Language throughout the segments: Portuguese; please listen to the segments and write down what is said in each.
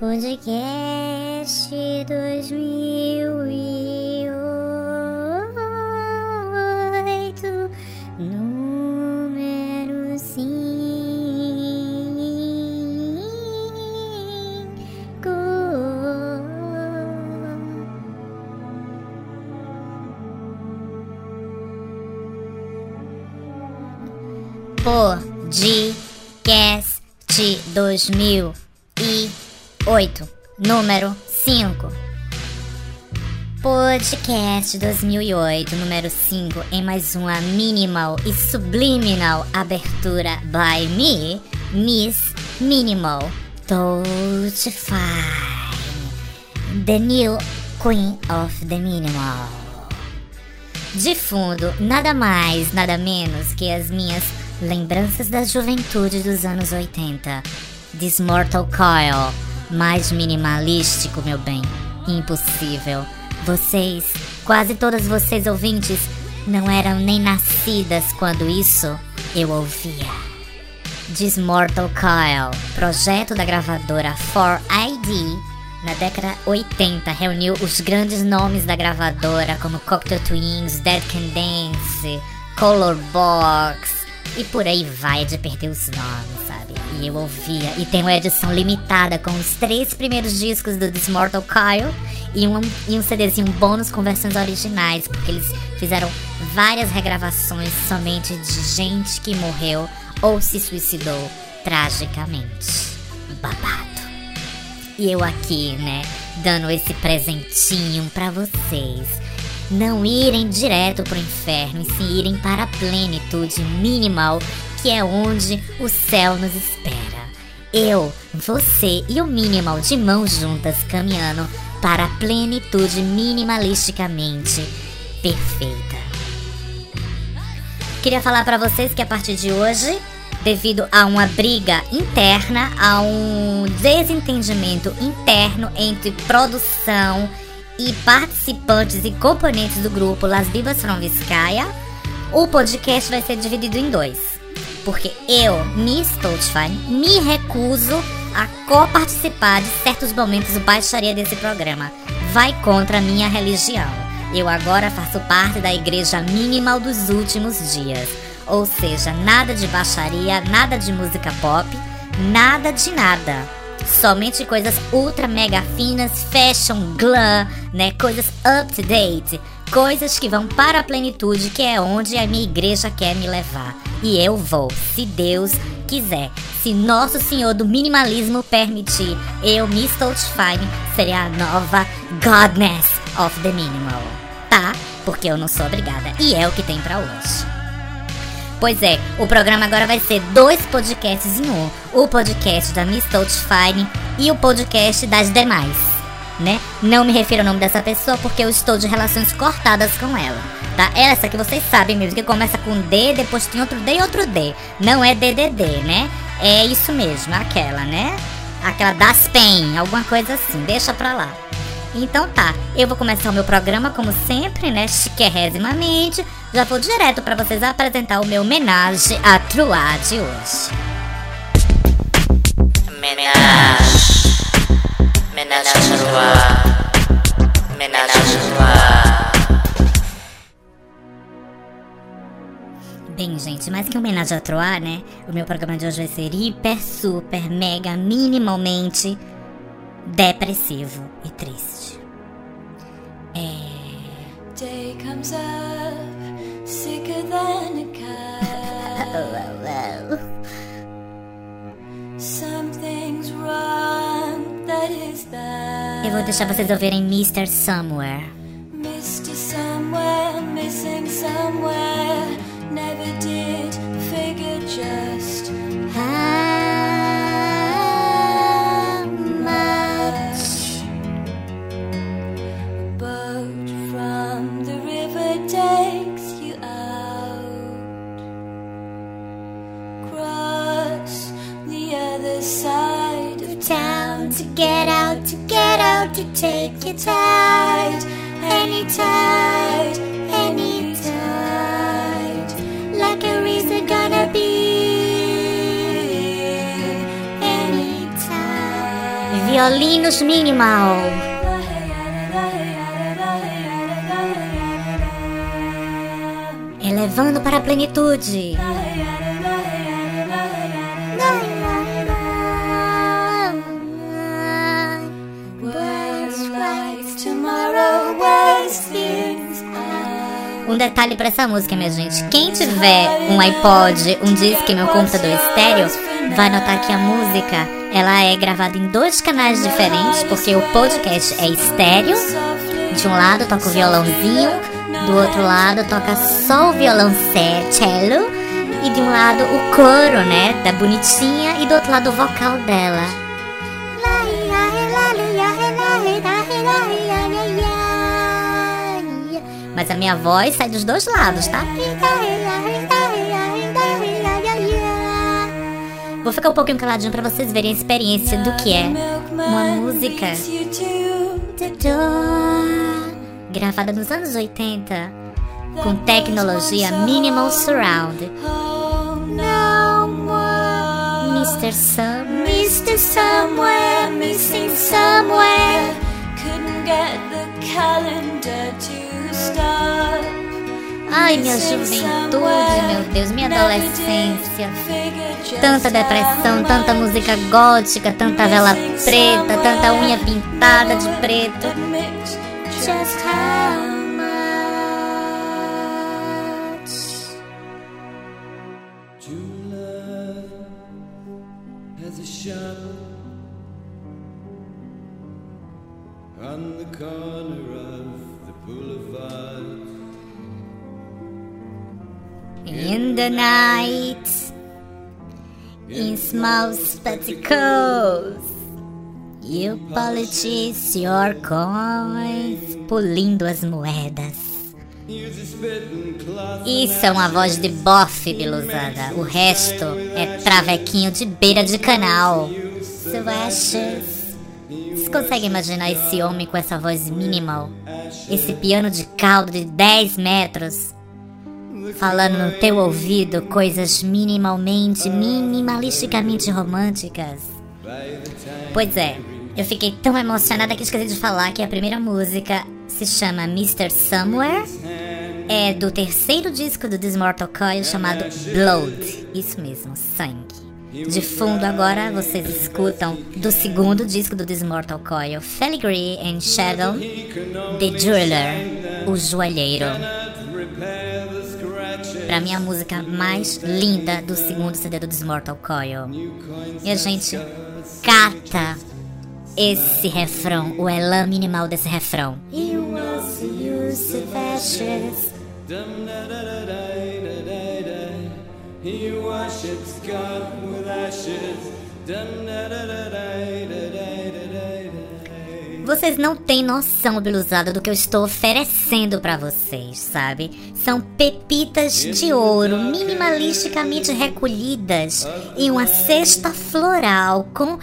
Podcast 2008, número 5. Podcast 2008, número 5. Podcast 2008, número 5, em mais uma minimal e subliminal abertura by me, Miss Minimal Touch Fine, the new Queen of the Minimal. De fundo, nada mais, nada menos que as minhas lembranças da juventude dos anos 80. This Mortal Coil, mais minimalístico, meu bem. Impossível. Vocês, quase todas vocês ouvintes, não eram nem nascidas quando isso eu ouvia. This Mortal Coil, projeto da gravadora 4ID, na década 80 reuniu os grandes nomes da gravadora como Cocktail Twins, Dead Can Dance, Color Box e por aí vai de perder os nomes? E eu ouvia. E tem uma edição limitada com os três primeiros discos do This Mortal e um, e um CDzinho bônus com versões originais, porque eles fizeram várias regravações somente de gente que morreu ou se suicidou tragicamente. Babado. E eu aqui, né, dando esse presentinho pra vocês. Não irem direto pro inferno e sim irem para a plenitude minimal, que é onde o céu nos espera. Eu, você e o minimal de mãos juntas caminhando para a plenitude minimalisticamente perfeita. Queria falar pra vocês que a partir de hoje devido a uma briga interna, a um desentendimento interno entre produção e participantes e componentes do grupo Las Vivas from Vizcaya, o podcast vai ser dividido em dois. Porque eu, Miss Touchfine, me recuso a co-participar de certos momentos de baixaria desse programa. Vai contra a minha religião. Eu agora faço parte da igreja minimal dos últimos dias. Ou seja, nada de baixaria, nada de música pop, nada de nada. Somente coisas ultra mega finas, fashion, glam, né? Coisas up to date. Coisas que vão para a plenitude, que é onde a minha igreja quer me levar. E eu vou, se Deus quiser. Se Nosso Senhor do Minimalismo permitir, eu, Miss Touchfine, serei a nova Godness of the Minimal. Tá? Porque eu não sou obrigada. E é o que tem pra hoje. Pois é, o programa agora vai ser dois podcasts em um. O podcast da Miss Touchfine e o podcast das demais, né? Não me refiro ao nome dessa pessoa porque eu estou de relações cortadas com ela, tá? Essa que vocês sabem mesmo, que começa com D, depois tem outro D e outro D. Não é DDD, né? É isso mesmo, aquela, né? Aquela das PEN, alguma coisa assim, deixa pra lá. Então tá, eu vou começar o meu programa como sempre, né? Chiquerresimamente. Já vou direto pra vocês apresentar o meu homenagem a Truá de hoje. Ménage. Ménage à joie. Ménage à joie. Bem, gente, mais que homenagem a Troá, né? O meu programa de hoje vai ser hiper, super, mega, minimalmente depressivo e triste. É. Day comes up, sicker than a cat. Something's wrong, that is bad. Eu vou deixar vocês ouvirem Mr. Somewhere. Mr. Somewhere, missing somewhere. Never did figure just How to take your tide. Any tide, any tide. Like a reason gonna be. Any time. violinos minimal. Elevando para a plenitude. Um detalhe pra essa música, minha gente. Quem tiver um iPod, um disco e meu computador estéreo, vai notar que a música ela é gravada em dois canais diferentes, porque o podcast é estéreo. De um lado toca o violãozinho, do outro lado toca só o cello, e de um lado o coro, né, da bonitinha, e do outro lado o vocal dela. Mas a minha voz sai dos dois lados, tá? Vou ficar um pouquinho caladinho pra vocês verem a experiência do que é uma música gravada nos anos 80 com tecnologia minimal surround. Mr. Sun, Mr. Somewhere, missing somewhere. Couldn't get the calendar to. Ai, minha juventude, meu Deus, minha adolescência. Tanta depressão, tanta música gótica, tanta vela preta, tanta unha pintada de preto. Just how much? True love has a shop on the corner In the night, in small spectacles, you polish your coins, pulindo as moedas. Isso é uma voz de bofe, biluzada. O resto é travequinho de beira de canal. Swashes. Você consegue imaginar esse homem com essa voz minimal? Esse piano de caldo de 10 metros? Falando no teu ouvido coisas minimalmente, minimalisticamente românticas. Pois é, eu fiquei tão emocionada que esqueci de falar que a primeira música se chama Mr. Somewhere. É do terceiro disco do Dismortal Coil chamado Blood. Isso mesmo, sangue. De fundo agora vocês escutam do segundo disco do Dismortal Coil, Filigree and Shadow, The Jeweler, o joalheiro. Pra mim a música mais linda do segundo CD do Dismortal Coil. E a gente cata esse refrão, o elan minimal desse refrão. He was used to ashes. Dum da da da da da da da. He worships God with ashes. Vocês não têm noção, Biluzada, do que eu estou oferecendo pra vocês, sabe? São pepitas de ouro minimalisticamente recolhidas em uma cesta floral com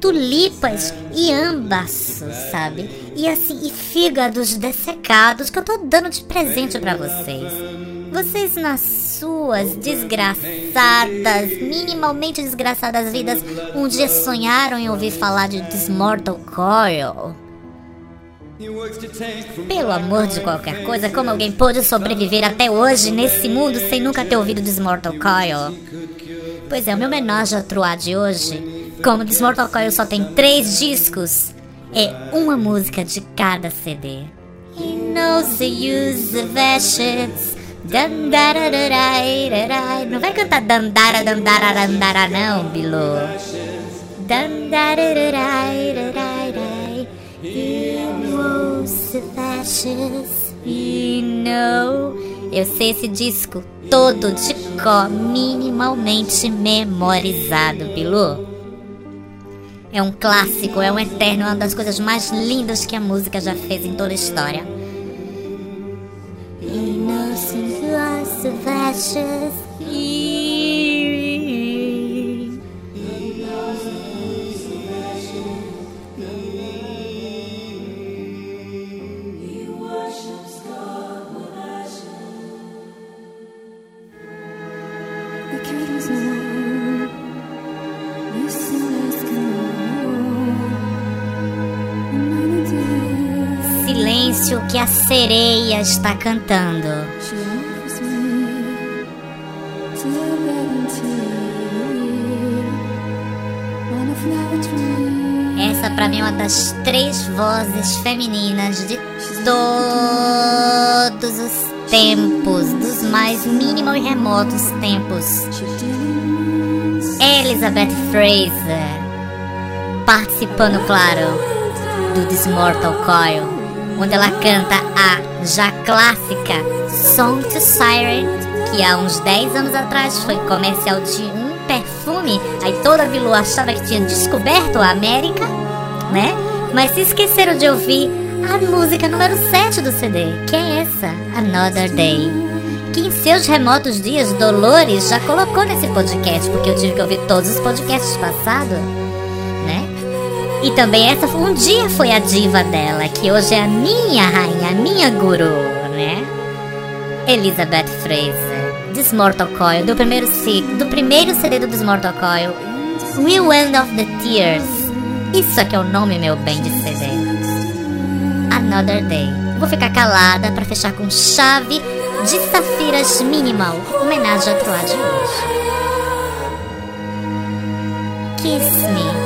tulipas e âmbaços, sabe? E assim, e fígados dessecados que eu tô dando de presente pra vocês. Vocês nas suas desgraçadas, minimalmente desgraçadas vidas, um dia sonharam em ouvir falar de Dismortal Coil? Pelo amor de qualquer coisa, como alguém pôde sobreviver até hoje nesse mundo sem nunca ter ouvido Dismortal Coil? Pois é, o meu homenagem ao Truá de hoje, como Dismortal Coil só tem três discos, é uma música de cada CD. He knows the use of ashes. Não vai cantar dandara dandara dandara não, Bilu. Dandarararairarai. The ashes. Know. Eu sei esse disco todo de có, minimalmente memorizado, Bilu. É um clássico, é um eterno, é uma das coisas mais lindas que a música já fez em toda a história. Use of ashes. Sereia está cantando. Essa pra mim é uma das três vozes femininas de todos os tempos, dos mais mínimos e remotos tempos. Elizabeth Fraser, participando, claro, do This Mortal Coil, onde ela canta a já clássica Song to Siren, que há uns 10 anos atrás foi comercial de um perfume, aí toda a Bilu achava que tinha descoberto a América, né? Mas se esqueceram de ouvir a música número 7 do CD, que é essa, Another Day que em seus remotos dias Dolores já colocou nesse podcast, porque eu tive que ouvir todos os podcasts passados, né? E também essa um dia foi a diva dela, que hoje é a minha rainha, a minha guru, né? Elizabeth Fraser, Dismortal Coil, do primeiro, do primeiro CD do Dismortal Coil, Will End of the Tears. Isso aqui é o nome, meu bem, de CD. Another Day. Vou ficar calada pra fechar com chave de safiras minimal, homenagem à Troá de hoje. Kiss me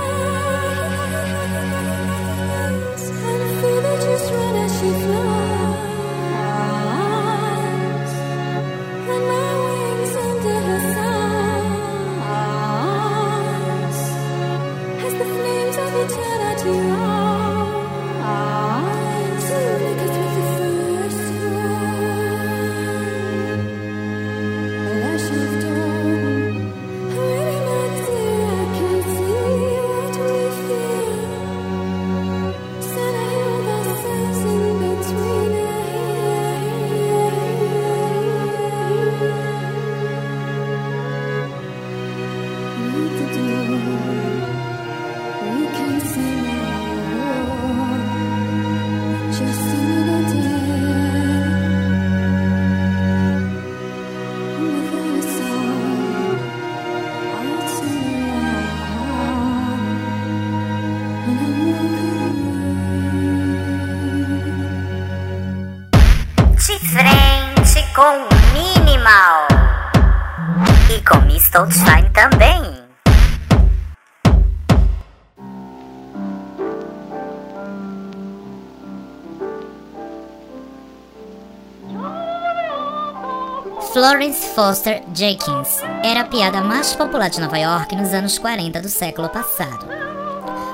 Florence Foster Jenkins era a piada mais popular de Nova York nos anos 40 do século passado.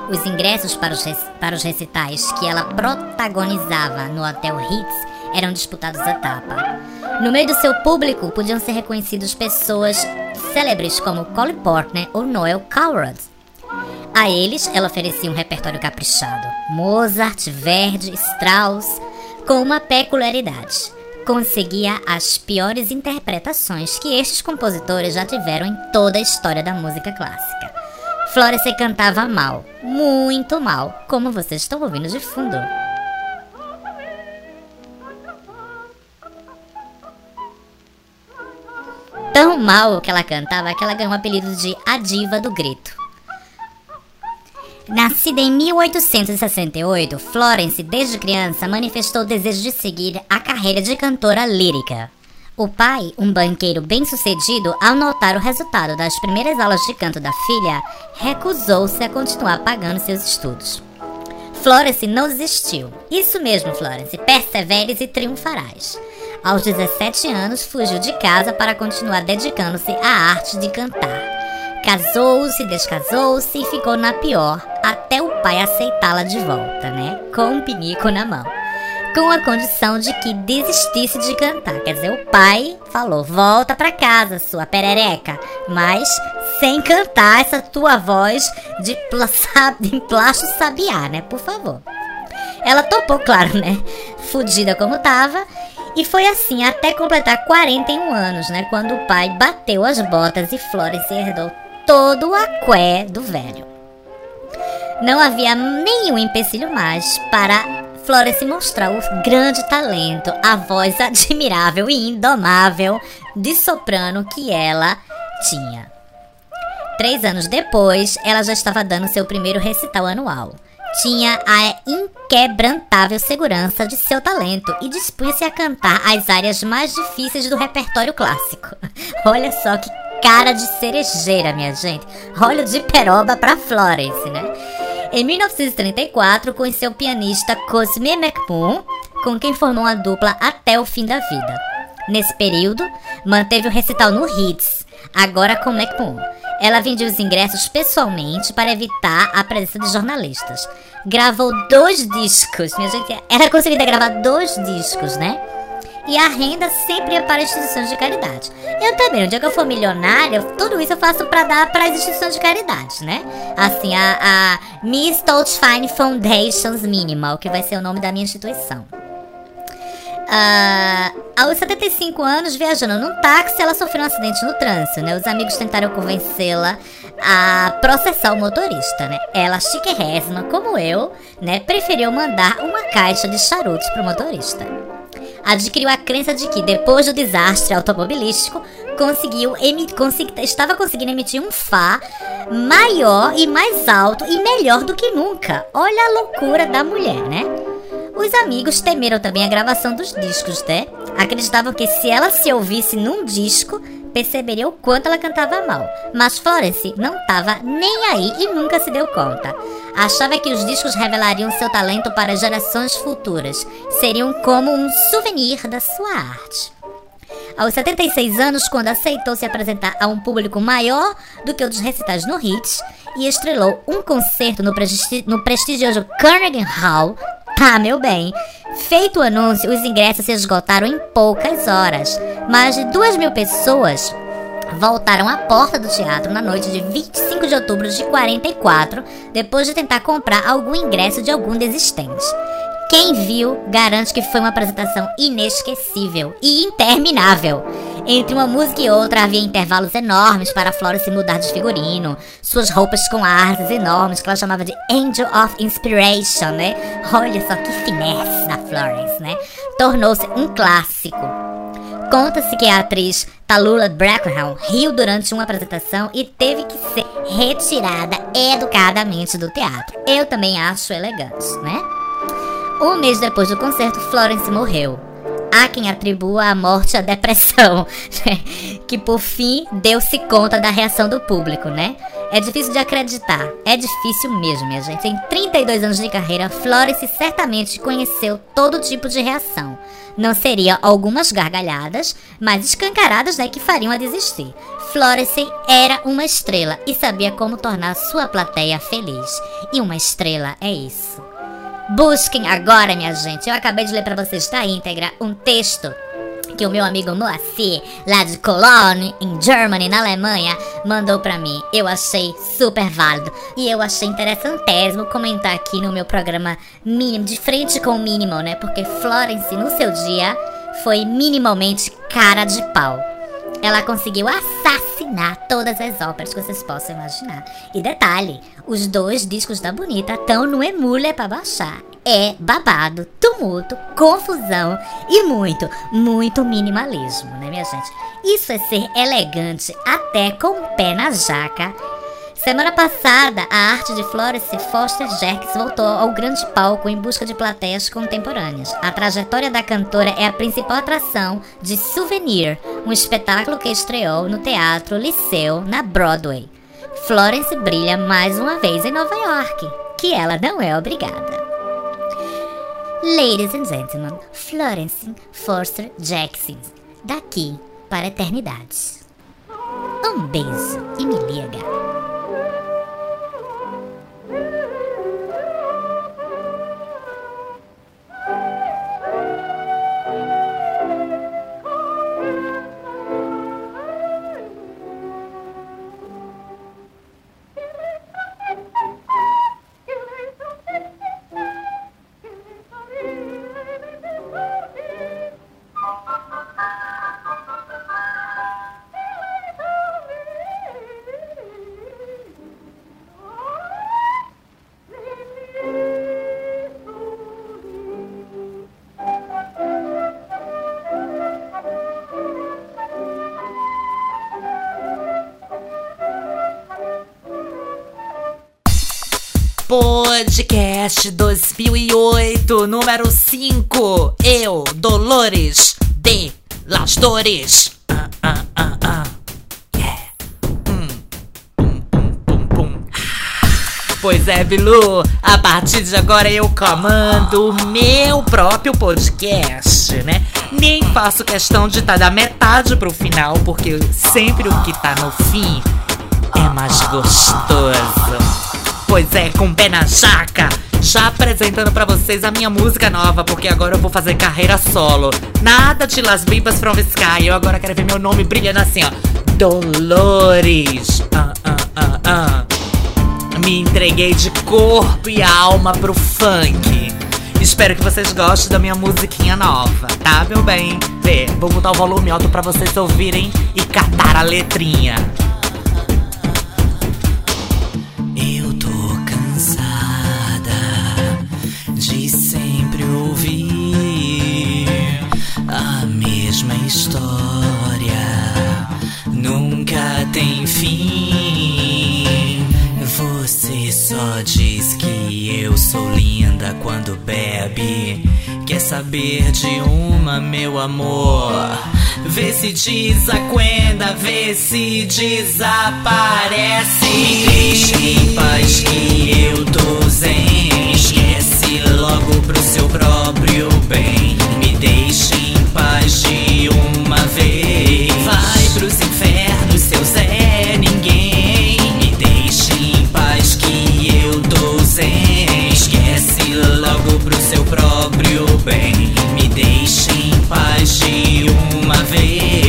Os ingressos para os, para os recitais que ela protagonizava no Hotel Hits eram disputados à tapa. No meio do seu público podiam ser reconhecidos pessoas célebres como Cole Portner ou Noel Coward. A eles, ela oferecia um repertório caprichado: Mozart, Verdi, Strauss, com uma peculiaridade. Conseguia as piores interpretações que estes compositores já tiveram em toda a história da música clássica. Florence cantava mal, muito mal, como vocês estão ouvindo de fundo. Tão mal que ela cantava que ela ganhou o apelido de A Diva do Grito. Nascida em 1868, Florence, desde criança, manifestou o desejo de seguir a carreira de cantora lírica. O pai, um banqueiro bem-sucedido, ao notar o resultado das primeiras aulas de canto da filha, recusou-se a continuar pagando seus estudos. Florence não desistiu. Isso mesmo, Florence, perseveres e triunfarás. Aos 17 anos, fugiu de casa para continuar dedicando-se à arte de cantar. Casou-se, descasou-se e ficou na pior, até o pai aceitá-la de volta, né? Com um pinico na mão. Com a condição de que desistisse de cantar. Quer dizer, o pai falou: volta pra casa, sua perereca. Mas sem cantar essa tua voz de, plástico sabiá, né? Por favor. Ela topou, claro, né? Fudida como tava. E foi assim até completar 41 anos, né? Quando o pai bateu as botas e Florence herdou todo o aqué do velho. Não havia nenhum empecilho mais para Florence mostrar o grande talento, a voz admirável e indomável de soprano que ela tinha. Três anos depois, ela já estava dando seu primeiro recital anual. Tinha a inquebrantável segurança de seu talento e dispunha-se a cantar as áreas mais difíceis do repertório clássico. Olha só que cara de cerejeira, minha gente. Olha de peroba pra Florence, né? Em 1934, conheceu o pianista Cosme McMoon, com quem formou uma dupla até o fim da vida. Nesse período, manteve o recital no Hits, agora com McMoon. Ela vendia os ingressos pessoalmente para evitar a presença de jornalistas. Gravou dois discos, minha gente. Era conseguida gravar dois discos, né? E a renda sempre ia para instituições de caridade. Eu também, no dia que eu for milionária, tudo isso eu faço para dar para as instituições de caridade, né? Assim, a, a Miss Fine Foundations Minimal, que vai ser o nome da minha instituição. Ah, aos 75 anos, viajando num táxi, ela sofreu um acidente no trânsito, né? Os amigos tentaram convencê-la a processar o motorista, né? Ela, chiquérrima, como eu, né? Preferiu mandar uma caixa de charutos pro motorista. Adquiriu a crença de que, depois do desastre automobilístico, conseguiu consegui- estava conseguindo emitir um Fá maior e mais alto e melhor do que nunca. Olha a loucura da mulher, né? Os amigos temeram também a gravação dos discos, né? Acreditavam que se ela se ouvisse num disco, perceberia o quanto ela cantava mal. Mas Florence não estava nem aí e nunca se deu conta. Achava que os discos revelariam seu talento para gerações futuras. Seriam como um souvenir da sua arte. Aos 76 anos, quando aceitou se apresentar a um público maior do que o dos recitais no Hits e estrelou um concerto no, no prestigioso Carnegie Hall, tá, meu bem. Feito o anúncio, os ingressos se esgotaram em poucas horas. Mais de duas mil pessoas voltaram à porta do teatro na noite de 25 de outubro de 44, depois de tentar comprar algum ingresso de algum desistente. Quem viu garante que foi uma apresentação inesquecível e interminável. Entre uma música e outra havia intervalos enormes para Florence mudar de figurino, suas roupas com artes enormes que ela chamava de Angel of Inspiration, né? Olha só que finesse da Florence, né? Tornou-se um clássico. Conta-se que a atriz Tallulah Brackenham riu durante uma apresentação e teve que ser retirada educadamente do teatro. Eu também acho elegante, né? Um mês depois do concerto, Florence morreu. Há quem atribua a morte à depressão, né? que por fim deu-se conta da reação do público, né? É difícil de acreditar, é difícil mesmo, minha gente. Em 32 anos de carreira, Florence certamente conheceu todo tipo de reação. Não seria algumas gargalhadas, mas escancaradas, né, que fariam a desistir. Florence era uma estrela e sabia como tornar sua plateia feliz. E uma estrela é isso. Busquem agora, minha gente. Eu acabei de ler pra vocês da íntegra um texto que o meu amigo Moacir, lá de Cologne, em Germany, na Alemanha, mandou pra mim. Eu achei super válido e eu achei interessantésimo comentar aqui no meu programa mínimo, de frente com o minimal, né? Porque Florence, no seu dia, foi minimalmente cara de pau. Ela conseguiu assassinar todas as óperas que vocês possam imaginar. E detalhe, os dois discos da Bonita estão no Emule pra baixar. É babado, tumulto, confusão e muito, muito minimalismo, né, minha gente? Isso é ser elegante até com o pé na jaca. Semana passada, a arte de Florence Foster Jerkes voltou ao grande palco em busca de plateias contemporâneas. A trajetória da cantora é a principal atração de Souvenir, um espetáculo que estreou no Teatro Liceu, na Broadway. Florence brilha mais uma vez em Nova York, que ela não é obrigada. Ladies and gentlemen, Florence Foster Jackson, daqui para a eternidade. Um beijo e me liga. Podcast 2008, número 5. Eu, Dolores de Las Dores. Ah, ah, ah, ah. Yeah. Hum. Pum, pum, pum. Pois é, Bilu, a partir de agora eu comando o meu próprio podcast, né? Nem faço questão de estar da metade pro final, porque sempre o que tá no fim é mais gostoso. Pois é, com o pé na jaca. Já apresentando pra vocês a minha música nova, porque agora eu vou fazer carreira solo. Nada de Las Bibas from Sky. Eu agora quero ver meu nome brilhando assim, ó. Dolores. Ah, ah, ah, ah. Me entreguei de corpo e alma pro funk. Espero que vocês gostem da minha musiquinha nova, tá, meu bem? Vê, vou botar o volume alto pra vocês ouvirem e catar a letrinha. Tem fim. Você só diz que eu sou linda quando bebe. Quer saber de uma, meu amor? Vê se desacuenda, vê se desaparece. Me em paz que eu tô zen. Esquece logo pro seu próprio bem. Bem. Me deixe em paz de uma vez.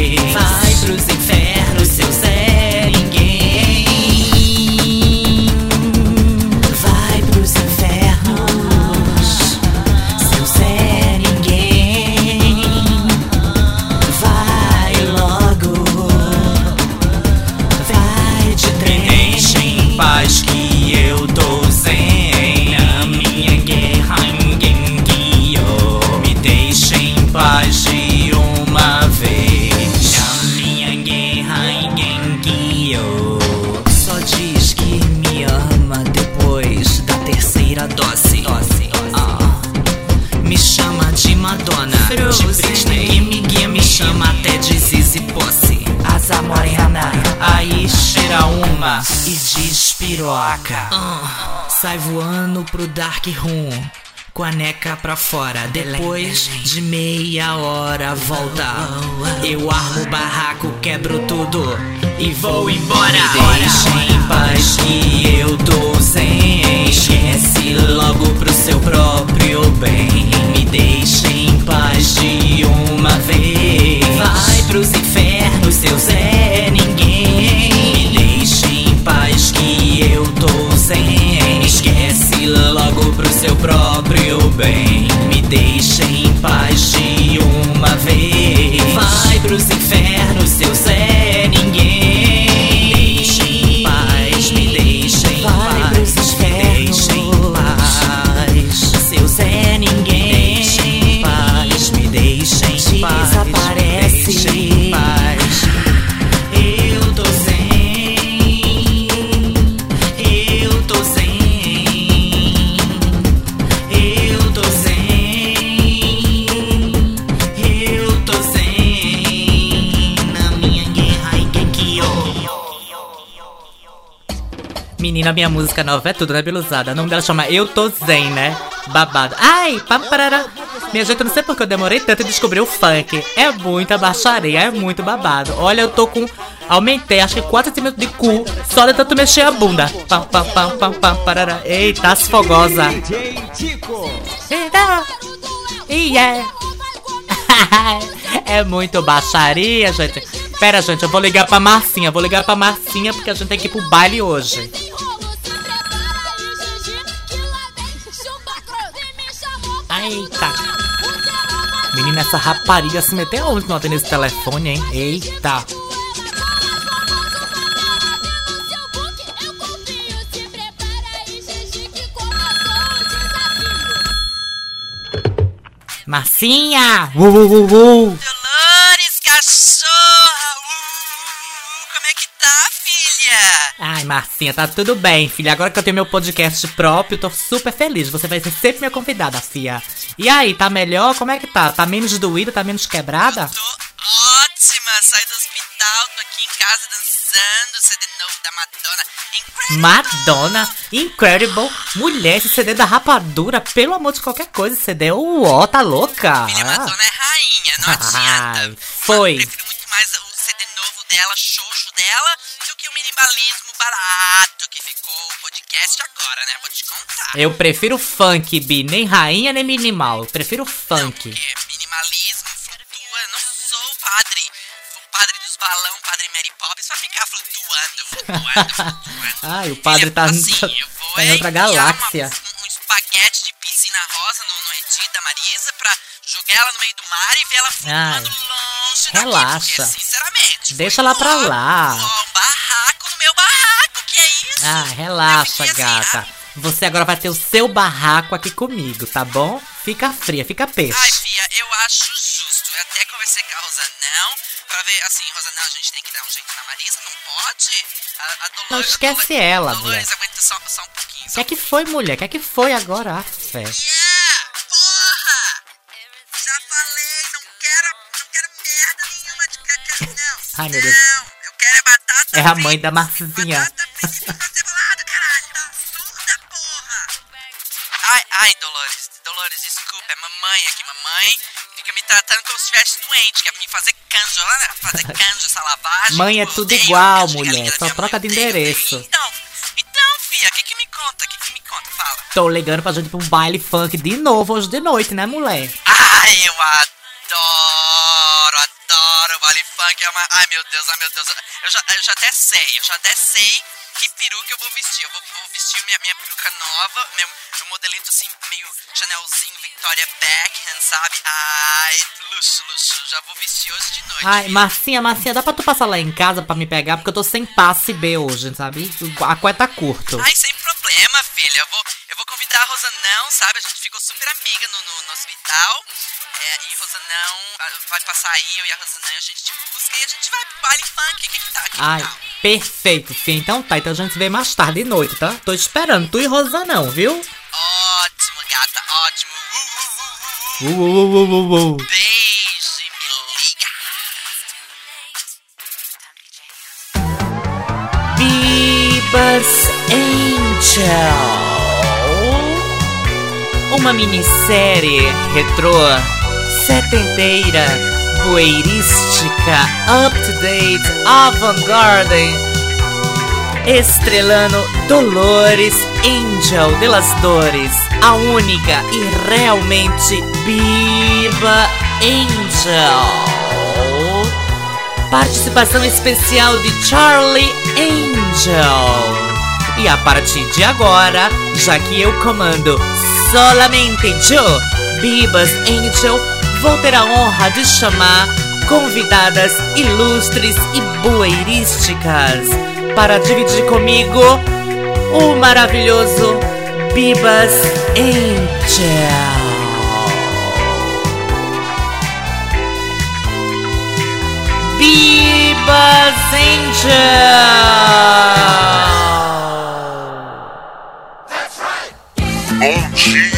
Dark Room. Com a neca pra fora, depois de meia hora volta. Eu armo o barraco, quebro tudo e vou embora. Me deixe em paz que eu tô zen. Esquece logo pro seu próprio bem. Me deixe em paz de uma vez. Vai pros infernos, seu Zé Ninguém. Seu próprio bem. Me deixe em paz de uma vez. Vai pros infernos, seu Zé minha música nova é tudo, né, Beluzada? O nome dela chama Eu Tô Zen, né? Babado. Ai, paparara. Minha gente, eu não sei porque eu demorei tanto em descobrir o funk. É muita baixaria, é muito babado. Olha, eu tô com. Aumentei, acho que 4 centímetros de cu só de tanto mexer a bunda. Pam, pam, pam, pam, pam, parará. Eita, as fogosa. Eita. É muito baixaria, gente. Pera, gente, eu vou ligar pra Marcinha. Vou ligar pra Marcinha porque a gente tem que ir pro baile hoje. Eita. Menina, essa rapariga se meteu onde não atende esse telefone, hein? Eita. Marcinha! Uh, uh, uh, uh. Dolores, cachorra! Uh, como é que tá, filha? Ai, Marcinha, tá tudo bem, filha. Agora que eu tenho meu podcast próprio, tô super feliz. Você vai ser sempre minha convidada, filha. E aí, tá melhor? Como é que tá? Tá menos doída? Tá menos quebrada? Tô ótima, saí do hospital, tô aqui em casa dançando, CD novo da Madonna. Incredible! Madonna, Incredible, mulher, esse CD da rapadura, pelo amor de qualquer coisa, esse CD, uó, tá louca. Filha, Madonna é rainha, não adianta. Foi. Eu prefiro muito mais o dela, xoxo dela, do que o minimalismo barato que ficou o podcast agora, né? Vou te contar. Eu prefiro funk, Bi, nem rainha nem minimal, eu prefiro funk. Porque minimalismo flutua, não sou o padre. O padre dos balão, padre Mary Poppins, vai ficar flutuando, flutuando, flutuando. Ai, o padre Filha, tá, assim, tá tá em outra enfiar uma- espaguete de piscina rosa no, no Edi da Marisa pra jogar ela no meio do mar e ver ela Ai, flutuando longe daqui. relaxa. Porque, sinceramente, Deixa ela pra lá. Um barraco no meu barraco, que é isso? Ah, relaxa, fiquei assim, gata. Você agora vai ter o seu barraco aqui comigo, tá bom? Fica fria, fica Ai, peixe. Fia, eu acho justo. Eu até conversei com a Rosanão pra ver, assim, Rosanão, a gente tem que dar um jeito na Marisa, não pode? A, a Dolores, Não esquece a Dolores, ela, Dolores, aguenta só, só um que é que foi, mulher? O que é que foi agora? Ah, fé. Yeah, porra! Já falei, não quero, não quero merda nenhuma de cacau, não. Ai, meu Deus. Não, eu quero é batata É a mãe da Marcinha. Batata frita acebolada, caralho. Tá surda, porra. Ai, ai, Dolores. Dolores, desculpa, é mamãe aqui, mamãe. Fica me tratando como se estivesse doente, quer me fazer canjo, né? fazer canjo, essa lavagem. Mãe é tudo odeio igual, mulher, só troca de endereço. Então, Fala. Tô ligando pra gente ir um baile funk de novo hoje de noite, né, mulher? Ai, eu adoro, adoro baile funk. É uma... Ai, meu Deus, ai, meu Deus. Eu já, eu já até sei, eu já até sei que peruca eu vou vestir. Eu vou, vou vestir minha, minha peruca nova, meu, meu modelito assim, meio Chanelzinho, Victoria Beckham, sabe? Ai, luxo, luxo. Já vou hoje de noite. Ai. Marcinha, Marcinha, dá pra tu passar lá em casa pra me pegar? Porque eu tô sem passe B hoje, sabe? A cueta tá curto. Ai, sem problema, filha. Eu vou, eu vou convidar a Rosanão, sabe? A gente ficou super amiga no, no, no hospital. É, e Rosanão vai passar aí, eu e a Rosanão, a gente te busca e a gente vai pro baile funk. O que, que tá? Que que Ai, tal? perfeito, filha. Então tá, então a gente se vê mais tarde de noite, tá? Tô esperando, tu e Rosa não, viu? Ótimo, gata, ótimo. Uh, uh, uh, uh, uh. Beijo e me liga. Bieber's Angel. Uma minissérie retrô, setenteira, bueirística, up-to-date, avant-garde, estrelando Dolores Angel de las Dores, a única e realmente Biba Angel. Participação especial de Charlie Angel. E a partir de agora, já que eu comando solamente eu, Bibas Angel, vou ter a honra de chamar convidadas ilustres e bueirísticas para dividir comigo o maravilhoso Bibas Angel. Bibas Angel. Bom dia,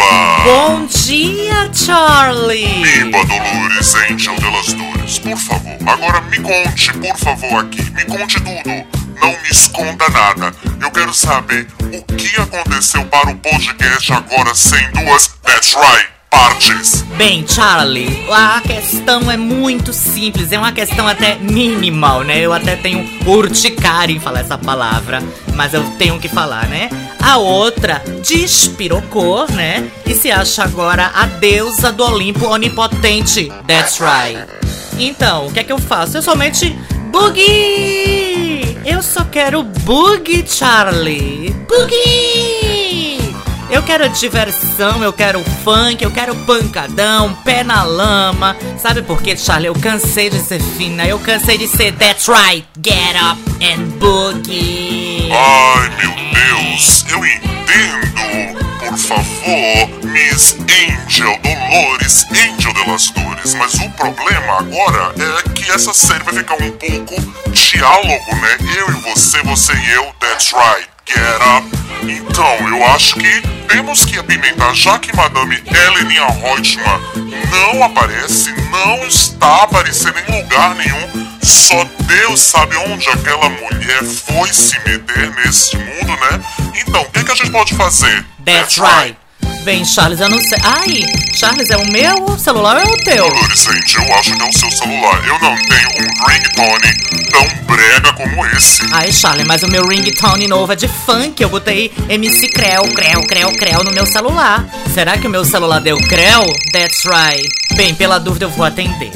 Biba! Bom dia, Charlie. Biba Dolores Angel de las Dores, por favor, agora me conte, por favor, aqui. Me conte tudo. Não me esconda nada. Eu quero saber o que aconteceu para o podcast agora sem duas That's Right partes. Bem, Charlie, a questão é muito simples, é uma questão até minimal, né? Eu até tenho urticária em falar essa palavra, mas eu tenho que falar, né? A outra despirocou, né? E se acha agora a deusa do Olimpo onipotente. That's right. Então, o que é que eu faço? Eu somente boogie! Eu só quero boogie, Charlie. Boogie! Eu quero diversão, eu quero funk, eu quero pancadão, pé na lama. Sabe por quê, Charlie? Eu cansei de ser fina, eu cansei de ser that's right, get up and boogie. Ai, meu Deus, eu entendo. Por favor, Miss Angel Dolores Angel de las Dores. Mas o problema agora é que essa série vai ficar um pouco diálogo, né? Eu e você, você e eu, that's right, get up. Então, eu acho que temos que apimentar, já que Madame Heleninha Reutemann não aparece, não está aparecendo em lugar nenhum. Só Deus sabe onde aquela mulher foi se meter nesse mundo, né? Então, o que, que a gente pode fazer? That's right. Vem, Charles, eu não sei. Ai, Charles, é o meu celular ou é o teu? Dolores, gente, eu acho que é o seu celular. Eu não tenho um ringtone tão brega como esse. Ai, Charlie, mas o meu ringtone novo é de funk. Eu botei MC Creu, Creu, Creu, Creu no meu celular. Será que o meu celular deu Creu? That's right. Bem, pela dúvida eu vou atender.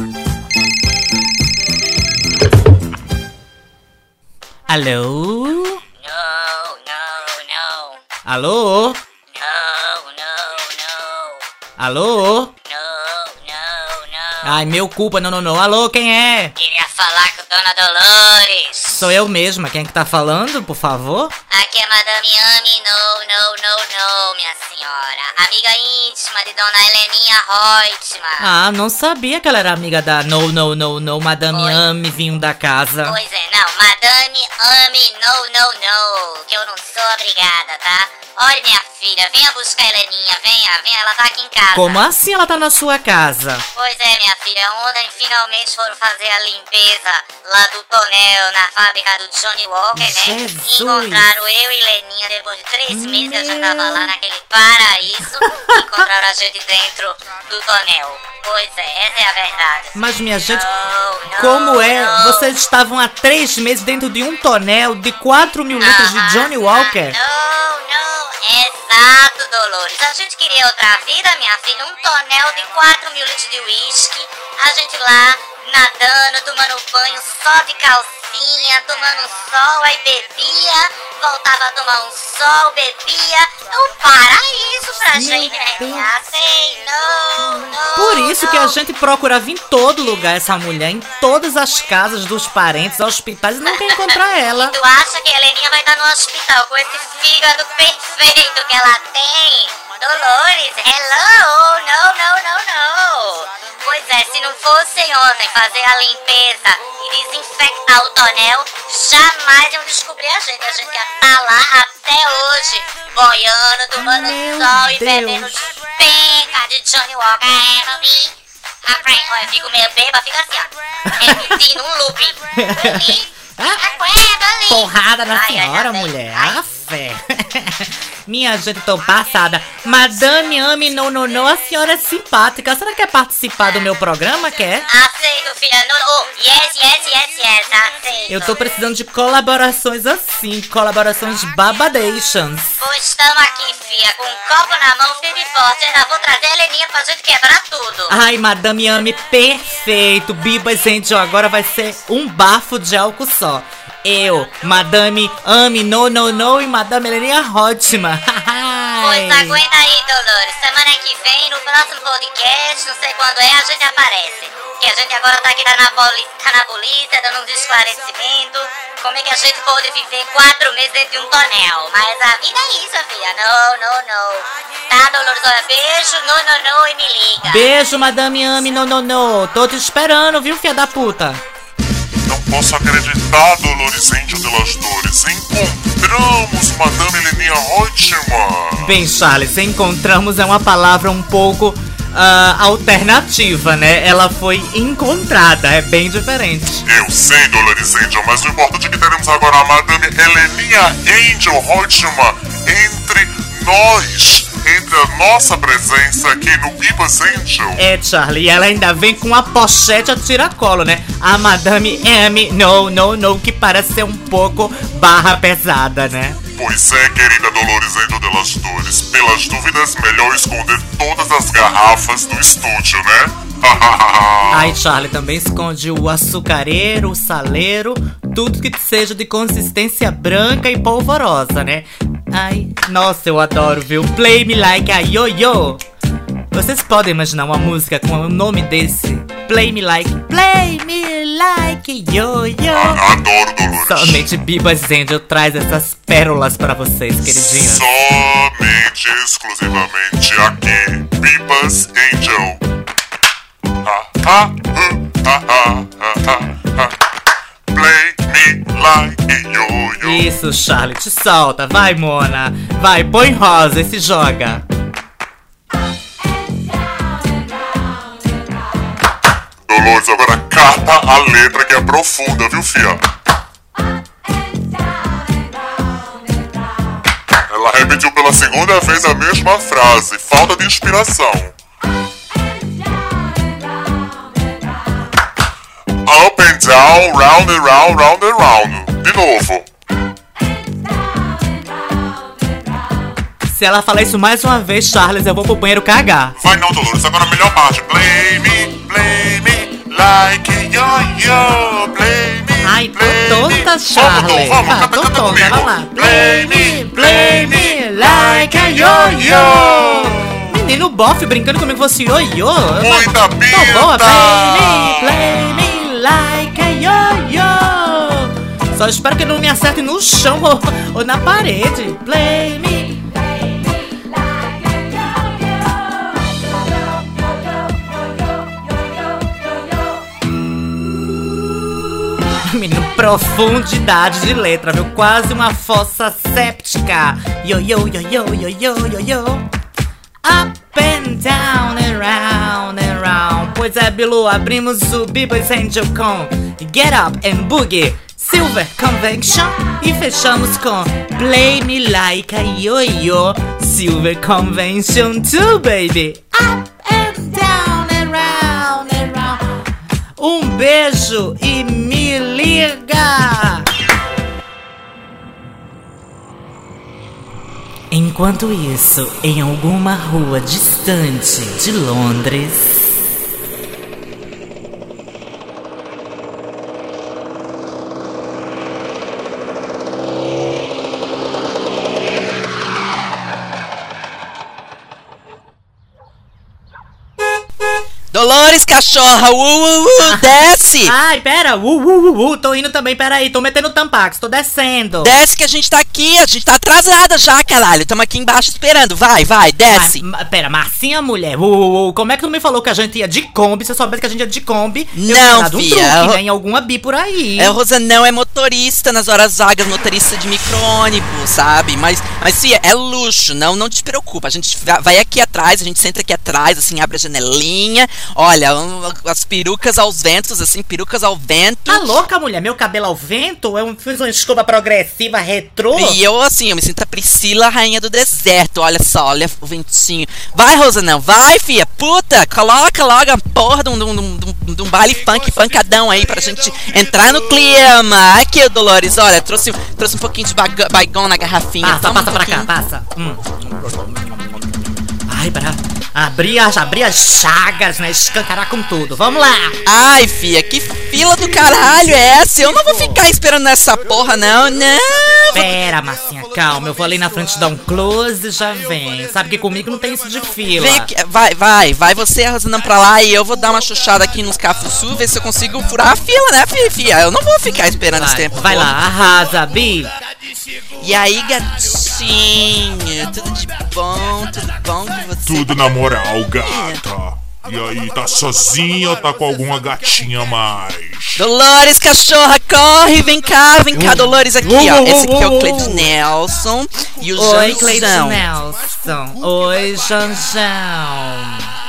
Alô? Alô? No, no, no. Ai, meu culpa, não, não, não. Alô, quem é? Queria falar com Dona Dolores. Sou eu mesma. Quem é que tá falando, por favor? Aqui é Madame Ami, no, no, no, no, minha senhora. Amiga íntima de Dona Heleninha Reutemann. Ah, não sabia que ela era amiga da No, No, No, No, Madame Oi. Ame, vinho da casa. Pois é, não, Madame Ami, no, no, no, que eu não sou obrigada, tá? Olha, minha filha, venha buscar a Heleninha, venha, venha, ela tá aqui em casa. Como assim ela tá na sua casa? Pois é, minha filha, ontem finalmente foram fazer a limpeza lá do tonel na fábrica do Johnny Walker, né? Jesus. Encontraram eu e Leninha depois de três meses que a gente tava lá naquele paraíso. encontraram a gente dentro do tonel. Pois é, essa é a verdade. Mas, minha gente, Não, não, como é? não. Vocês estavam há três meses dentro de um tonel de 4 mil litros de Aham, Johnny Walker? Não, não, exato, Dolores. A gente queria outra vida, minha filha. Um tonel de 4 mil litros de uísque. A gente lá nadando, tomando banho só de calcinha, tomando sol, aí bebia, voltava a tomar um sol, bebia. É um paraíso pra gente, né? Sei, não, não. Por isso que a não. gente procurava em todo lugar essa mulher, em todas as casas dos parentes, hospitais, e não quer encontrar ela. Tu acha que a Heleninha vai estar no hospital com esse fígado perfeito que ela tem? Dolores, hello, não, não, não, não. Pois é, se não fossem ontem fazer a limpeza e desinfectar o tonel, jamais iam descobrir a gente. A gente ia estar lá até hoje, boiando, tomando Meu sol e Deus. bebendo penca de Johnny Walker. É, mami. Olha, fico meio beba, fica assim, ó. Repetindo um. Ali, aguenta ali. Porrada na Ai, senhora, mulher. ai. Fé. Minha gente, tô passada. Madame Ame, não, não, não. A senhora é simpática. A senhora quer participar do meu programa, quer? Aceito, filha. No, oh, yes, yes, yes, yes. Aceito. Eu tô precisando de colaborações assim, colaborações babadations. Pois estamos aqui, filha, com um copo na mão, firme e forte. Ainda vou trazer a Heleninha pra gente quebrar tudo. Ai, Madame Ame, perfeito. Bibas Angel agora vai ser um bafo de álcool só. Eu, Madame Ame, no, no, no e Madame Heleninha Hotman. Pois aguenta aí, Dolores. Semana que vem, no próximo podcast, não sei quando é, a gente aparece. Que a gente agora tá aqui tá na, poli tá na polícia, dando um esclarecimento. Como é que a gente pode viver quatro meses dentro de um tonel? Mas a vida é isso, filha. Não, não, não. Tá, Dolores? Olha, beijo, não, não, não, e me liga. Beijo, Madame Ame, no, no, no. Tô te esperando, viu, filha da puta? Não posso acreditar, Dolores Angel de las Dores. Encontramos Madame Heleninha Reutemann. Bem, Charles, encontramos é uma palavra um pouco ah, alternativa, né? Ela foi encontrada, é bem diferente. Eu sei, Dolores Angel, mas o importante é que teremos agora a Madame Heleninha Angel Reutemann entre nós, entre a nossa presença aqui no Bibas Angel. É, Charlie, e ela ainda vem com a pochete a tiracolo, né? A Madame M, no, no, no, que parece ser um pouco barra pesada, né? Pois é, querida Dolores Angel de las Dores. Pelas dúvidas, melhor esconder todas as garrafas do estúdio, né? Ai, Charlie, também esconde o açucareiro, o saleiro, tudo que seja de consistência branca e polvorosa, né? Ai, nossa, eu adoro, viu? Play me like a yo-yo. Vocês podem imaginar uma música com o nome desse? Play me like, play me like yo-yo. Somente Bibas Angel traz essas pérolas pra vocês, queridinhas. Somente, exclusivamente aqui, Bibas Angel. Ha, ha, hu, ha, ha, ha, ha, like yo yo. Isso, Charlie, te solta. Vai, Mona. Vai, põe rosa e se joga. Dolores, agora cata a letra que é profunda, viu, fia? Ela repetiu pela segunda vez a mesma frase. Falta de inspiração. Up and down, round and round, round and round. De novo. Se ela falar isso mais uma vez, Charles, eu vou pro banheiro cagar. Vai não, Dolores, agora a melhor parte. Play me, play me like yo-yo. Play me, Ai, tô play me. tonta, Charlie. Vamos, vamos, Ah, canta, tô canta tonta, comigo. vai lá. Play me, Play me like a yo-yo. Menino bofe brincando comigo fosse ioiô. Muita Tô boa, pinta. play me, play me like a yo-yo. Só espero que não me acerte no chão ou, ou na parede. Play me. Menino, profundidade de letra, viu? Quase uma fossa séptica. Yo, yo, yo, yo, yo, yo, yo, yo. Up and down and round and round. Pois é, Bilu, abrimos o Bieber's Angel com Get Up and Boogie, Silver Convention e fechamos com Play Me Like a Yo-Yo, Silver Convention too, baby. Up and down and round and round. Um beijo e me liga! Enquanto isso, em alguma rua distante de Londres. Cachorra, uh, uh, uh, desce! Ai, pera, uh, uh, uh, uh, tô indo também, peraí, tô metendo tampax, tô descendo. Desce que a gente tá aqui, a gente tá atrasada já, caralho. Tamo aqui embaixo esperando. Vai, vai, desce. Ma- ma- pera, Marcinha, mulher, uh, uh, uh, como é que tu me falou que a gente ia de Kombi? Se eu soubesse que a gente ia de Kombi, eu Não, tinha dado um truque, eu- né, em alguma bi por aí. É, o Rosanão é motorista nas horas vagas, motorista de micro-ônibus, sabe? Mas, mas fia, é luxo, não, não te preocupa. A gente va- vai aqui atrás, a gente senta aqui atrás, assim, abre a janelinha. Olha, um, as perucas aos ventos, assim, perucas ao vento. Tá louca, mulher? Meu cabelo ao vento? Eu fiz uma escova progressiva retrô? E eu, assim, eu me sinto a Priscila, rainha do deserto. Olha só, olha o ventinho. Vai, Rosanão, vai, fia. Puta, coloca logo a porra de um, de um- de um- um- um baile funk pancadão aí pra gente entrar no clima. Aqui, Dolores, olha, trouxe, trouxe um pouquinho de baigon na garrafinha. Passa, Toma um passa pra cá, passa. Hum. Ai, pra abrir as, abrir as chagas, né? Escancarar com tudo. Vamos lá. Ai, fia, que fila do caralho é essa? Eu não vou ficar esperando essa porra, não, não. Pera, Marcinha, calma. Eu vou ali na frente dar um close e já vem. Sabe que comigo não tem isso de fila. Vem aqui, vai, vai, vai você a Rosana pra lá e eu vou dar uma chuchada aqui nos cafuçu, ver se eu consigo furar a fila, né, fia? fia? Eu não vou ficar esperando esse Vai, tempo. vai todo. lá, arrasa, Bi. E aí, gatinho? Tudo de bom? Tudo bom com você? Tudo na moral, gata. E aí, tá sozinha ou tá com alguma gatinha a mais? Dolores, cachorra, corre, vem cá, vem cá, Dolores, aqui, ó. Esse aqui é o. Cleide Nelson e o Oi, Cleiton Janzão. Nelson. Oi, Janjão.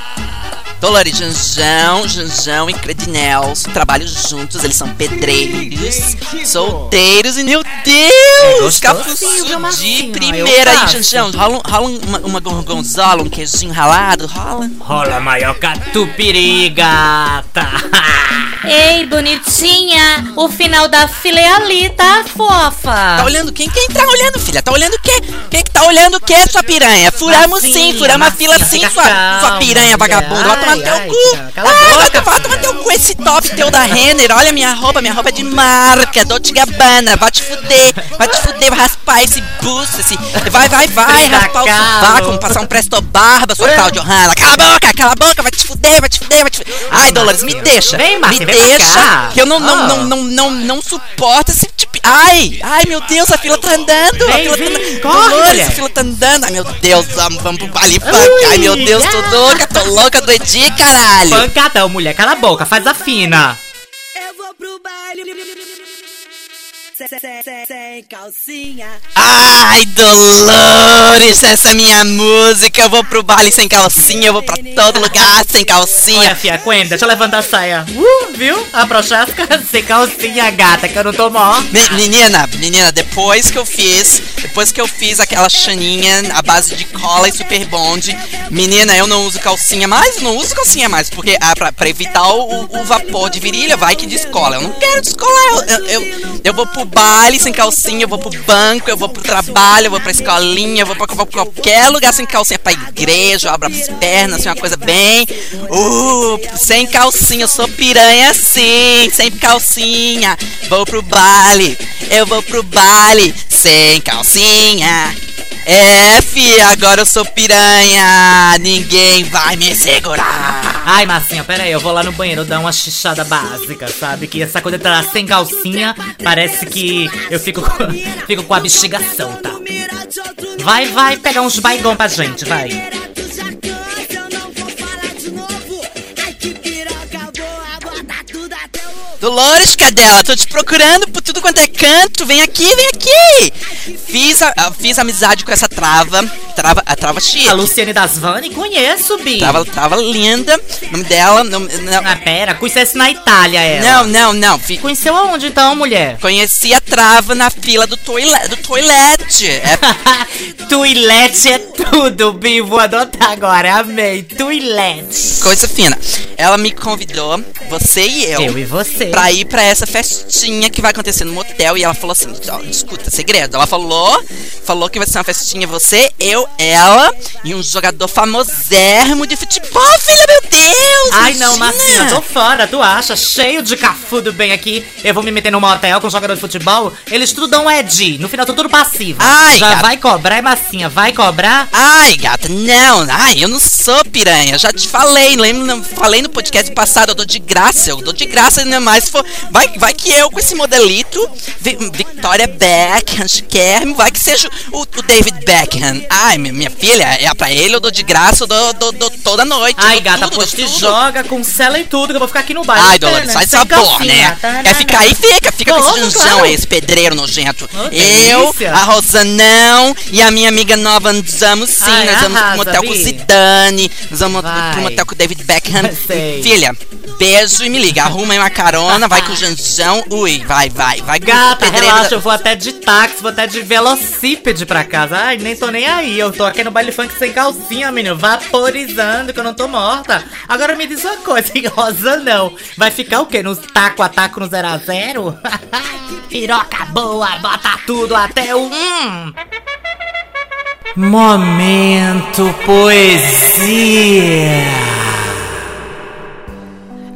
Dolores, Janjão, Janjão e Cleide Nelson trabalham juntos, eles são pedreiros, solteiros e, meu Deus, gostosinho, cafuçu viu, de primeira aí. Janjão. Rola, rola uma, uma gorgonzola, um queijinho ralado, rola. Rola maior catupiry, gata. Ei, bonitinha, o final da fila é ali, tá, fofa? Tá olhando quem? Quem tá olhando, filha? Tá olhando o quê? Quem que tá olhando o quê, sua piranha? Furamos sim, furamos a fila sim, sua, sua piranha vagabunda. Vai tomar Ai, teu ai, cu. cala a Ah, vai tomar, vai teu cu esse top teu da Renner. Olha minha roupa, minha roupa é de marca, Dolce Gabbana. Vai te fuder, vai te fuder, vai raspar esse busto, esse... Vai, vai, vai, raspar o sovaco, passar um presto barba, sua Claudio Hanna. Cala a boca, cala a boca, vai te fuder, vai te fuder, vai te fuder. Ai, Dolores, me deixa. Vem, me deixa, cá. que eu não, não, Ah. não, não, não, não suporto esse tipo... Ai, ai, meu Deus, a fila tá andando. a fila tá andando. corre, Dolores, a fila tá andando. Ai, meu Deus, vamos, pro baile funk. Ai, meu Deus, tô louca, tô louca, doidinha, caralho. Pancadão, mulher, cala a boca, faz a fina. Eu vou pro baile. Sem calcinha. Ai, Dolores, essa é minha música. Eu vou pro baile sem calcinha, eu vou pra todo lugar sem Olha, calcinha. fia, Quen, deixa eu levantar a saia. Uh, viu? A prochasca sem calcinha, gata, que eu não tô mó. Me- Menina, menina, depois que eu fiz, depois que eu fiz aquela chaninha à base de cola e super bonde, menina, eu não uso calcinha mais, não uso calcinha mais, porque ah, pra, pra evitar o, o vapor de virilha, vai que descola. Eu não quero descolar, eu, eu, eu, eu vou pro baile sem calcinha, eu vou pro banco, eu vou pro trabalho, eu vou pra escolinha, eu vou pra, pra qualquer lugar sem calcinha, pra igreja, eu abro as pernas, assim, uma coisa bem. Uh, sem calcinha, eu sou piranha sim, sem calcinha. Vou pro baile, eu vou pro baile sem calcinha. É, fi, agora eu sou piranha, ninguém vai me segurar. Ai, Marcinha, pera aí, eu vou lá no banheiro dar uma xixada básica, sabe? Que essa coisa estar sem calcinha parece que eu fico com, fico com a bexiga solta. Vai, vai pegar uns baigão pra gente, vai. Dolores, cadela, tô te procurando por tudo quanto é canto. Vem aqui, vem aqui. Fiz, a- fiz amizade com essa trava, trava, a trava chique. A Luciane das Vani, conheço, Bi. Trava, trava linda. O nome dela. Não, não, Ah, pera, conhece na Itália ela. não, não, não. fi- Conheceu aonde então, mulher? Conheci a trava na fila do, toile, do toilette. É, Tuilete é tudo, Bi. Vou adotar agora. Amei. Tuilete. coisa fina. Ela me convidou, você e eu, Eu e você. pra ir pra essa festinha que vai acontecer no motel. E ela falou assim: escuta, segredo. Ela falou, falou que vai ser uma festinha você, eu, ela e um jogador famosérrimo de futebol, filha, meu Deus! Ai, não, imagina. Marcinha, tô fora, tu acha? Cheio de cafudo bem aqui. Eu vou me meter num motel com um jogador de futebol. Eles tudo dão Ed. No final, tô tudo passivo. Ai, Já gata. vai cobrar, é Marcinha? Vai cobrar? Ai, gata, não, ai, eu não sou piranha, já te falei, lembra, não- falei no podcast passado, eu dou de graça, eu dou de graça ainda mais, for, vai, vai que eu com esse modelito, Vi- Victoria Beckham, Chiquerme, vai que seja o, o David Beckham, ai, minha, minha filha, é pra ele eu dou de graça, eu dou, dou, dou toda noite, Ai, gata, tudo, pois te tudo. joga com cela e tudo, que eu vou ficar aqui no bairro. Ai, Dolores, faz sabor, né? tá? Quer ficar aí? Fica, fica com esse claro. aí, esse pedreiro nojento. Eu, a Rosanão e a minha amiga nova vamos sim. Ai, nós vamos pro motel com o. Zidane, nós vamos pro motel com o David Beckham. Filha, beijo e me liga. Arruma aí uma carona, vai com o janjão. Ui, vai, vai, vai com Gata, relaxa, da- eu vou até de táxi, vou até de velocípede pra casa. Ai, nem tô nem aí. Eu tô aqui no baile funk sem calcinha, menino, vaporizando, que eu não tô morta. Agora me diz uma coisa, hein, Rosa não. Vai ficar o quê? Nos taco a taco no 0 a 0 Piroca boa, bota tudo até o. Hum. Momento poesia.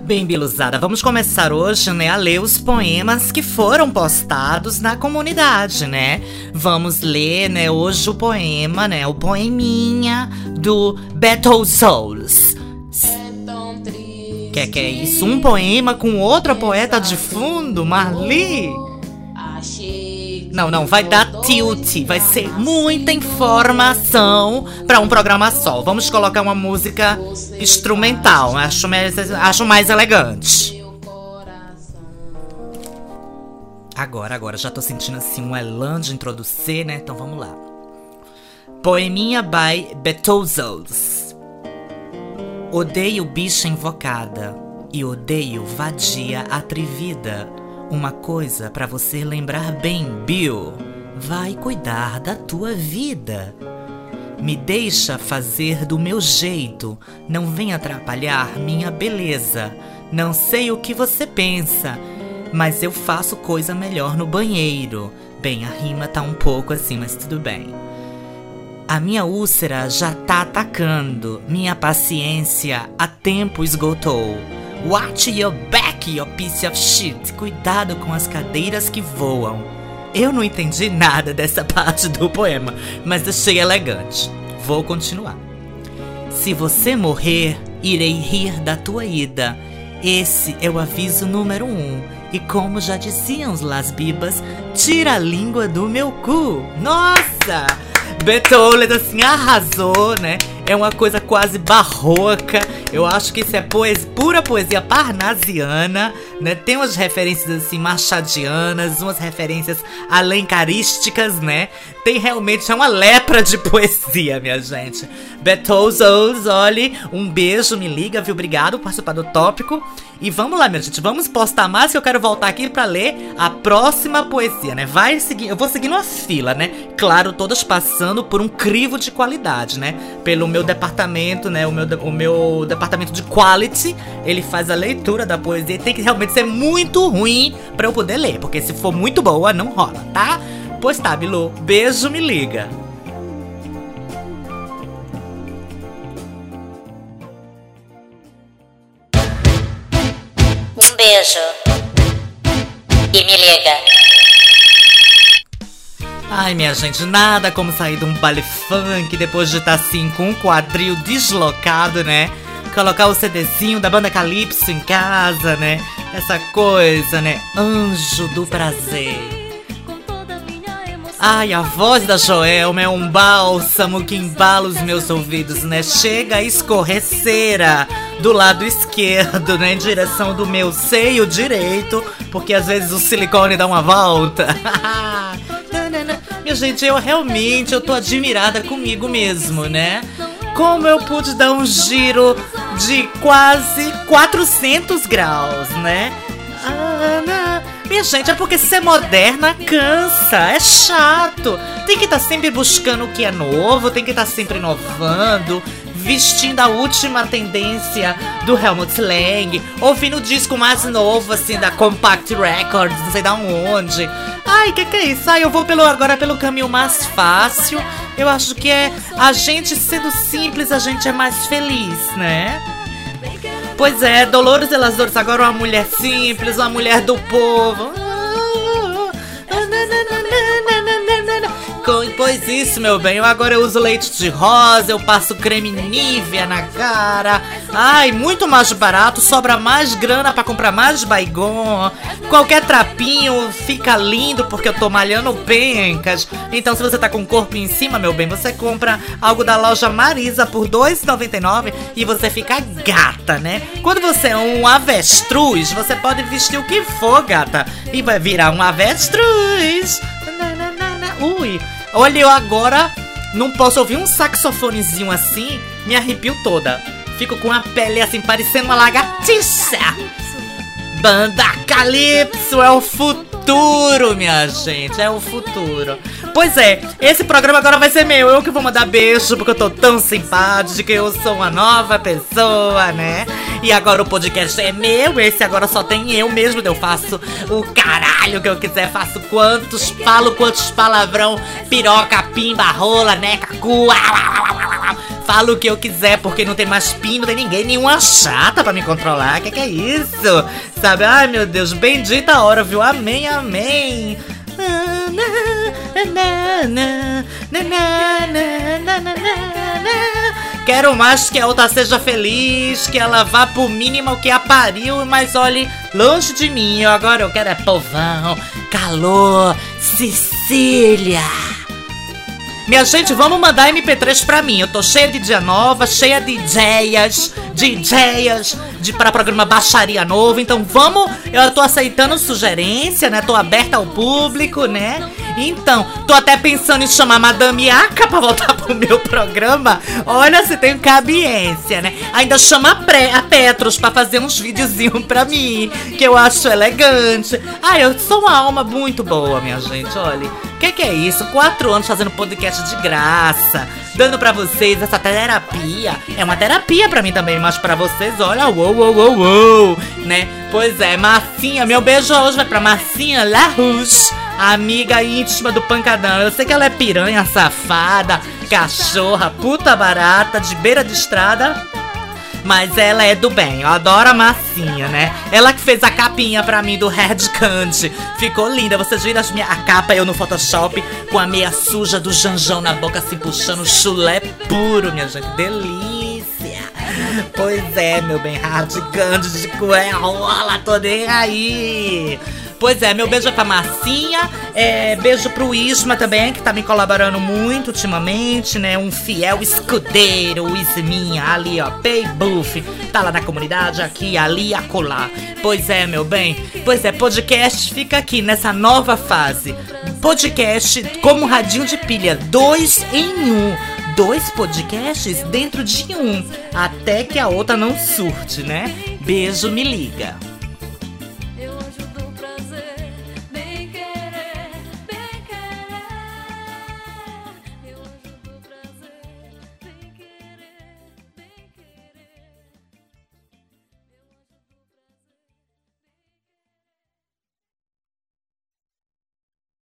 Bem, Biluzada, vamos começar hoje, né, a ler os poemas que foram postados na comunidade, né? Vamos ler, né, hoje o poema, né, o poeminha do Battle Souls. Que que é isso? Um poema com outra poeta de fundo, Marli? Não, não, vai dar tilt, vai ser muita informação pra um programa só. Vamos colocar uma música instrumental, acho mais, acho mais elegante. Agora, agora, já tô sentindo assim um elan de introduzir, né? Então vamos lá. Poeminha by Betozos. Odeio bicha invocada e odeio vadia atrevida. Uma coisa pra você lembrar bem, Bill. Vai cuidar da tua vida. Me deixa fazer do meu jeito, não vem atrapalhar minha beleza. Não sei o que você pensa, mas eu faço coisa melhor no banheiro. Bem, a rima tá um pouco assim, mas tudo bem. A minha úlcera já tá atacando. Minha paciência a tempo esgotou. Watch your back, you piece of shit. Cuidado com as cadeiras que voam. Eu não entendi nada dessa parte do poema, mas achei elegante. Vou continuar. Se você morrer, irei rir da tua ida. Esse é o aviso número um. E como já diziam os Las Bibas, tira a língua do meu cu. Nossa! Beethoven assim arrasou, né? É uma coisa quase barroca. Eu acho que isso é poesia, pura poesia parnasiana, né? Tem umas referências assim machadianas, umas referências alencarísticas, né? Tem realmente é uma lepra de poesia, minha gente. Betozos, olhe, um beijo, me liga, viu? Obrigado por participar do tópico. E vamos lá, minha gente, vamos postar mais que eu quero voltar aqui pra ler a próxima poesia, né? Vai seguir, eu vou seguir numa fila, né? Claro, todas passando por um crivo de qualidade, né? Pelo meu departamento, né? O meu, o meu departamento de quality, ele faz a leitura da poesia tem que realmente ser muito ruim pra eu poder ler, porque se for muito boa, não rola, tá? Pois tá, Bilu, beijo, me liga. Um beijo. E me liga. Ai, minha gente, nada como sair de um baile funk depois de estar assim com um quadril deslocado, né? Colocar o CDzinho da banda Calypso em casa, né? Essa coisa, né? Anjo do prazer. Ai, a voz da Joelma é um bálsamo que embala os meus ouvidos, né? Chega a escorrer cera do lado esquerdo, né? Em direção do meu seio direito, porque às vezes o silicone dá uma volta. Gente, eu realmente eu tô admirada comigo mesmo, né? Como eu pude dar um giro de quase 400 graus, né? Não. Minha gente, é porque ser moderna cansa, é chato. Tem que estar sempre buscando o que é novo, tem que estar sempre inovando, vestindo a última tendência do Helmut Lang, ouvindo o disco mais novo, assim, da Compact Records, não sei da onde. Ai, que que é isso? Ai, eu vou pelo, agora pelo caminho mais fácil. Eu acho que é a gente sendo simples, a gente é mais feliz, né? Pois é, Dolores de las Dores agora uma mulher simples, uma mulher do povo. Pois isso, meu bem, eu agora eu uso leite de rosa, eu passo creme Nivea na cara. Ai, muito mais barato, sobra mais grana pra comprar mais baigon. Qualquer trapinho fica lindo porque eu tô malhando pencas. Então, se você tá com o corpo em cima, meu bem, você compra algo da loja Marisa por R$ 2,99 e você fica gata, né? Quando você é um avestruz, você pode vestir o que for, gata, e vai virar um avestruz. Ui, olha, eu agora não posso ouvir um saxofonezinho assim, me arrepio toda. Fico com a pele assim, parecendo uma lagartixa. Banda Calypso é o futuro, minha gente, é o futuro. Pois é, esse programa agora vai ser meu. Eu que vou mandar beijo porque eu tô tão simpática, eu sou uma nova pessoa, né? E agora o podcast é meu, esse agora só tem eu mesmo. Eu faço o caralho que eu quiser, faço quantos, falo quantos palavrão, piroca, pimba, rola, neca, cu, au, au, au, au, au. Falo o que eu quiser, porque não tem mais pin, não tem ninguém, nenhuma chata pra me controlar. Que que é isso? Sabe? Ai, meu Deus, bendita a hora, viu? Amém, amém. Quero mais que a outra seja feliz, que ela vá pro mínimo que a pariu, mas olhe, longe de mim, agora eu quero é povão, calor, Sicília. Minha gente, vamos mandar MP3 pra mim. Eu tô cheia de dia nova, cheia de ideias, de ideias de para programa Baixaria Novo. Então vamos, eu tô aceitando sugerência, né? Tô aberta ao público, né? Então, tô até pensando em chamar Madame Aka pra voltar pro meu programa. Olha se tem cabiência, né? Ainda chama a, Pre- a Petros pra fazer uns videozinhos pra mim, que eu acho elegante. Ah, eu sou uma alma muito boa, minha gente, olha. Que que é isso? Quatro anos fazendo podcast de graça, dando pra vocês essa terapia. É uma terapia pra mim também, mas pra vocês, olha, uou, uou, uou, uou, né? Pois é, Marcinha, meu beijo hoje vai pra Marcinha Larrouche, a amiga íntima do Pancadão. Eu sei que ela é piranha, safada, cachorra, puta barata, de beira de estrada. Mas ela é do bem, eu adoro a massinha, né? Ela que fez a capinha pra mim do Red Candy. Ficou linda, vocês viram minha, a capa eu no Photoshop com a meia suja do Janjão na boca, assim, puxando chulé puro, minha gente. Delícia! Pois é, meu bem, Hard Candy de cuerola, tô nem aí. Pois é, meu beijo é pra Marcinha, é, beijo pro Isma também, que tá me colaborando muito ultimamente, né? Um fiel escudeiro, o Isminha, ali ó, Pay Buff, tá lá na comunidade, aqui, ali, acolá. Pois é, meu bem, pois é, podcast fica aqui nessa nova fase. Podcast como radinho de pilha, dois em um. Dois podcasts dentro de um, até que a outra não surte, né? Beijo, me liga.